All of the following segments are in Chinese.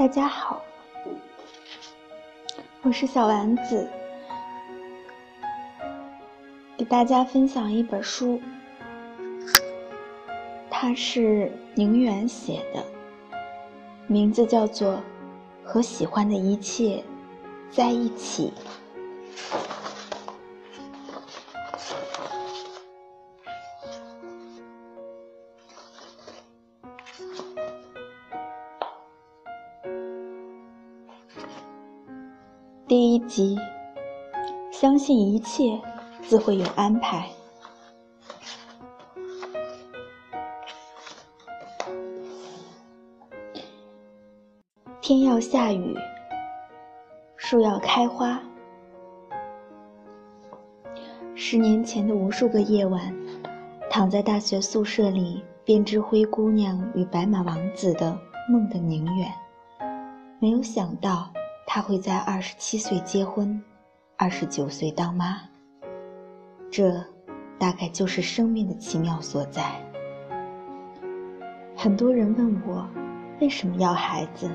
大家好，我是小丸子，给大家分享一本书，它是宁远写的，名字叫做《和喜欢的一切在一起》。第一集，相信一切自会有安排。天要下雨，树要开花。十年前的无数个夜晚，躺在大学宿舍里编织《灰姑娘与白马王子》的梦的宁远，没有想到。她会在二十七岁结婚，二十九岁当妈。这，大概就是生命的奇妙所在。很多人问我，为什么要孩子？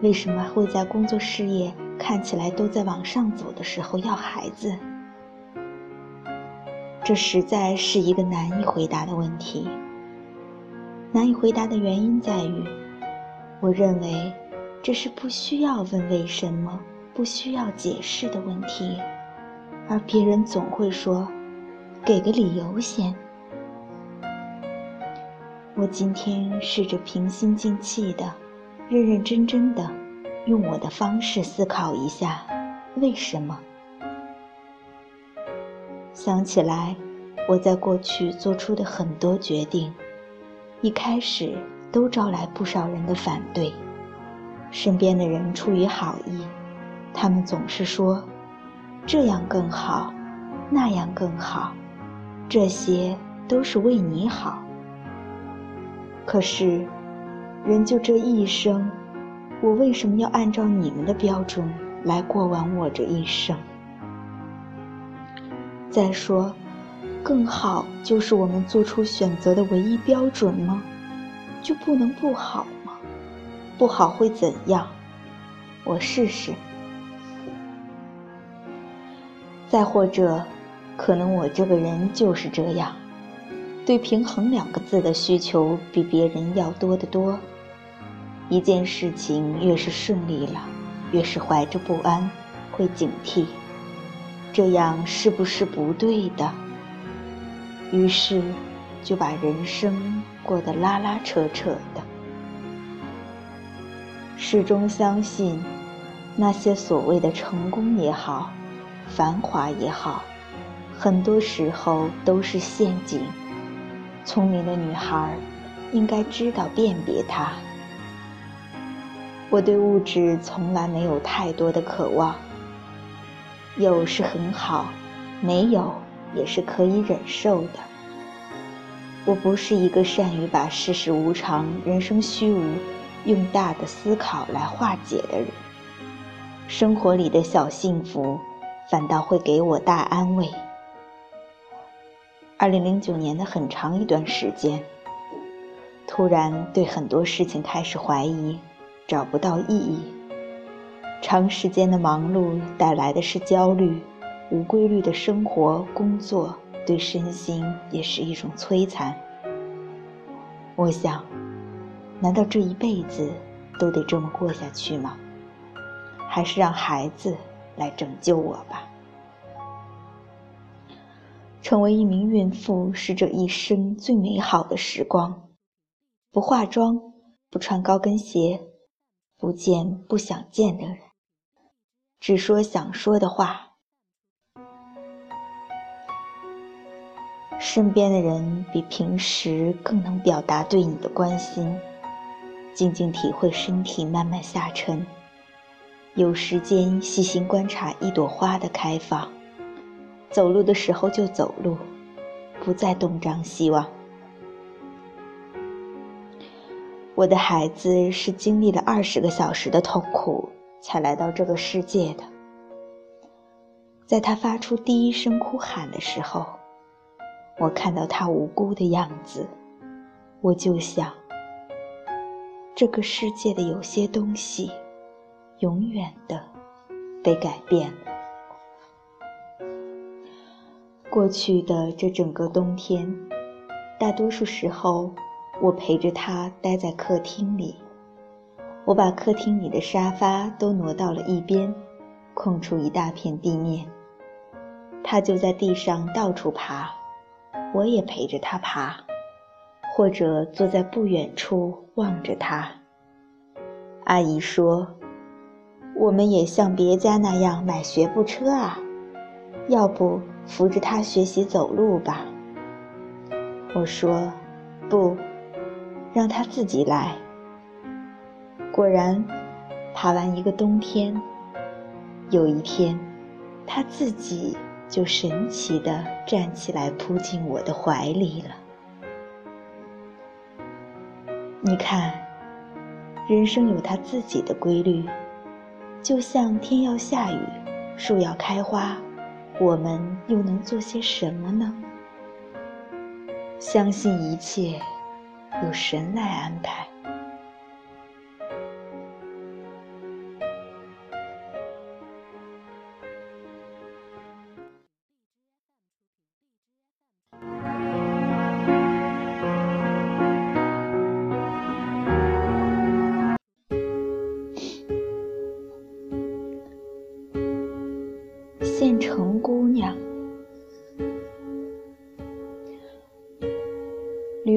为什么会在工作事业看起来都在往上走的时候要孩子？这实在是一个难以回答的问题。难以回答的原因在于，我认为。这是不需要问为什么、不需要解释的问题，而别人总会说：“给个理由先。”我今天试着平心静气的、认认真真的，用我的方式思考一下为什么。想起来，我在过去做出的很多决定，一开始都招来不少人的反对。身边的人出于好意，他们总是说：“这样更好，那样更好，这些都是为你好。”可是，人就这一生，我为什么要按照你们的标准来过完我这一生？再说，更好就是我们做出选择的唯一标准吗？就不能不好？不好会怎样？我试试。再或者，可能我这个人就是这样，对平衡两个字的需求比别人要多得多。一件事情越是顺利了，越是怀着不安，会警惕，这样是不是不对的？于是，就把人生过得拉拉扯扯。始终相信，那些所谓的成功也好，繁华也好，很多时候都是陷阱。聪明的女孩应该知道辨别它。我对物质从来没有太多的渴望，有是很好，没有也是可以忍受的。我不是一个善于把世事无常、人生虚无。用大的思考来化解的人，生活里的小幸福，反倒会给我大安慰。二零零九年的很长一段时间，突然对很多事情开始怀疑，找不到意义。长时间的忙碌带来的是焦虑，无规律的生活工作对身心也是一种摧残。我想。难道这一辈子都得这么过下去吗？还是让孩子来拯救我吧。成为一名孕妇是这一生最美好的时光。不化妆，不穿高跟鞋，不见不想见的人，只说想说的话。身边的人比平时更能表达对你的关心。静静体会身体慢慢下沉，有时间细心观察一朵花的开放，走路的时候就走路，不再东张西望。我的孩子是经历了二十个小时的痛苦才来到这个世界的，在他发出第一声哭喊的时候，我看到他无辜的样子，我就想。这个世界的有些东西，永远的被改变了。过去的这整个冬天，大多数时候，我陪着他待在客厅里。我把客厅里的沙发都挪到了一边，空出一大片地面。他就在地上到处爬，我也陪着他爬，或者坐在不远处望着他。阿姨说：“我们也像别家那样买学步车啊，要不扶着他学习走路吧？”我说：“不，让他自己来。”果然，爬完一个冬天，有一天，他自己就神奇地站起来，扑进我的怀里了。你看，人生有它自己的规律，就像天要下雨，树要开花，我们又能做些什么呢？相信一切有神来安排。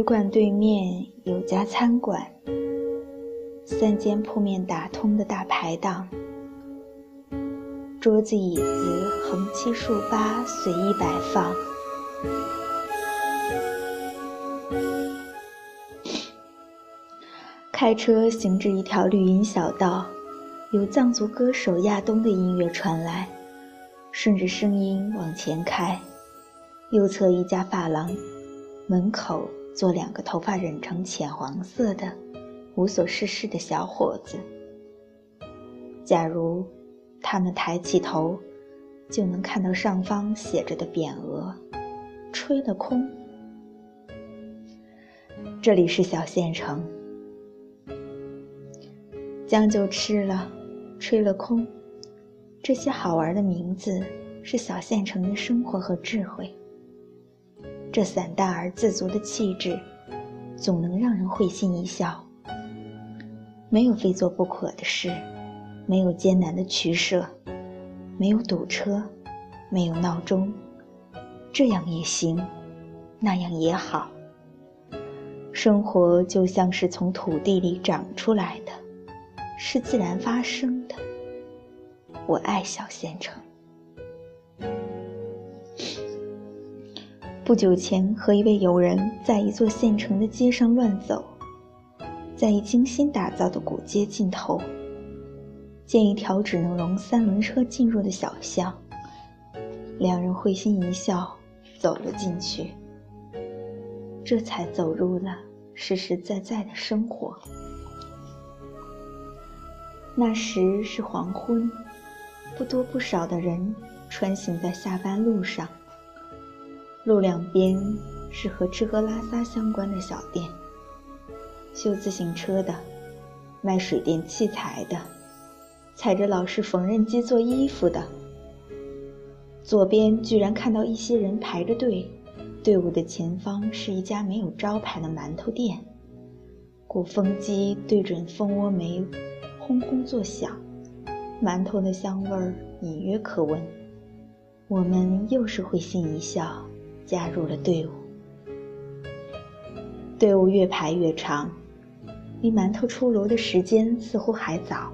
馆对面有家餐馆，三间铺面打通的大排档，桌子椅子横七竖八随意摆放。开车行至一条绿荫小道，有藏族歌手亚东的音乐传来。顺着声音往前开，右侧一家发廊，门口做两个头发染成浅黄色的、无所事事的小伙子。假如他们抬起头，就能看到上方写着的匾额“吹了空”。这里是小县城，将就吃了，吹了空。这些好玩的名字是小县城的生活和智慧。这散淡而自足的气质，总能让人会心一笑。没有非做不可的事，没有艰难的取舍，没有堵车，没有闹钟，这样也行，那样也好。生活就像是从土地里长出来的，是自然发生的。我爱小县城。不久前和一位友人在一座县城的街上乱走，在一精心打造的古街尽头，见一条只能容三轮车进入的小巷，两人会心一笑，走了进去。这才走入了实实在在的生活。那时是黄昏。不多不少的人穿行在下班路上，路两边是和吃喝拉撒相关的小店，修自行车的，卖水电器材的，踩着老式缝纫机做衣服的。左边居然看到一些人排着队，队伍的前方是一家没有招牌的馒头店，鼓风机对准蜂窝煤，轰轰作响。馒头的香味儿隐约可闻，我们又是会心一笑，加入了队伍。队伍越排越长，离馒头出炉的时间似乎还早。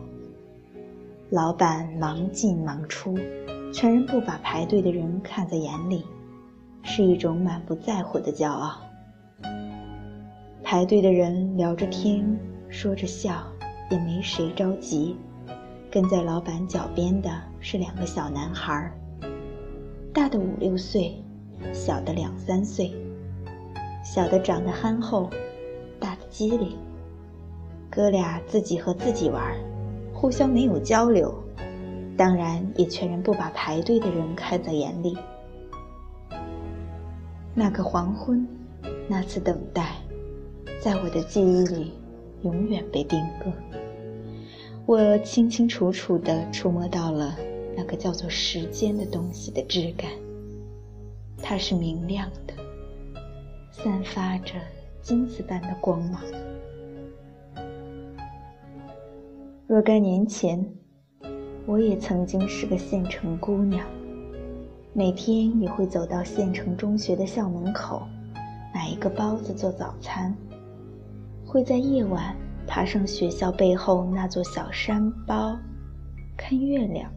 老板忙进忙出，全然不把排队的人看在眼里，是一种满不在乎的骄傲。排队的人聊着天，说着笑，也没谁着急。跟在老板脚边的是两个小男孩，大的五六岁，小的两三岁。小的长得憨厚，大的机灵。哥俩自己和自己玩，互相没有交流，当然也全然不把排队的人看在眼里。那个黄昏，那次等待，在我的记忆里永远被定格。我清清楚楚地触摸到了那个叫做时间的东西的质感，它是明亮的，散发着金子般的光芒。若干年前，我也曾经是个县城姑娘，每天也会走到县城中学的校门口，买一个包子做早餐，会在夜晚爬上学校背后那座小山包，看月亮。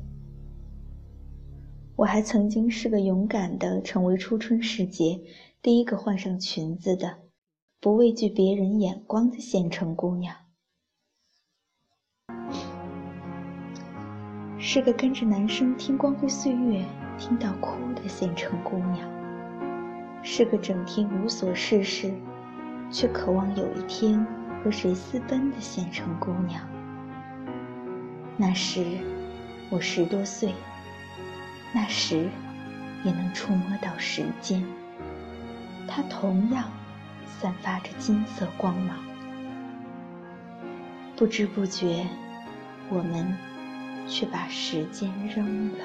我还曾经是个勇敢的，成为初春时节第一个换上裙子的，不畏惧别人眼光的县城姑娘。是个跟着男生听光辉岁月听到哭的县城姑娘，是个整天无所事事，却渴望有一天和谁私奔的县城姑娘。那时我十多岁，那时也能触摸到时间，它同样散发着金色光芒。不知不觉，我们。却把时间扔了。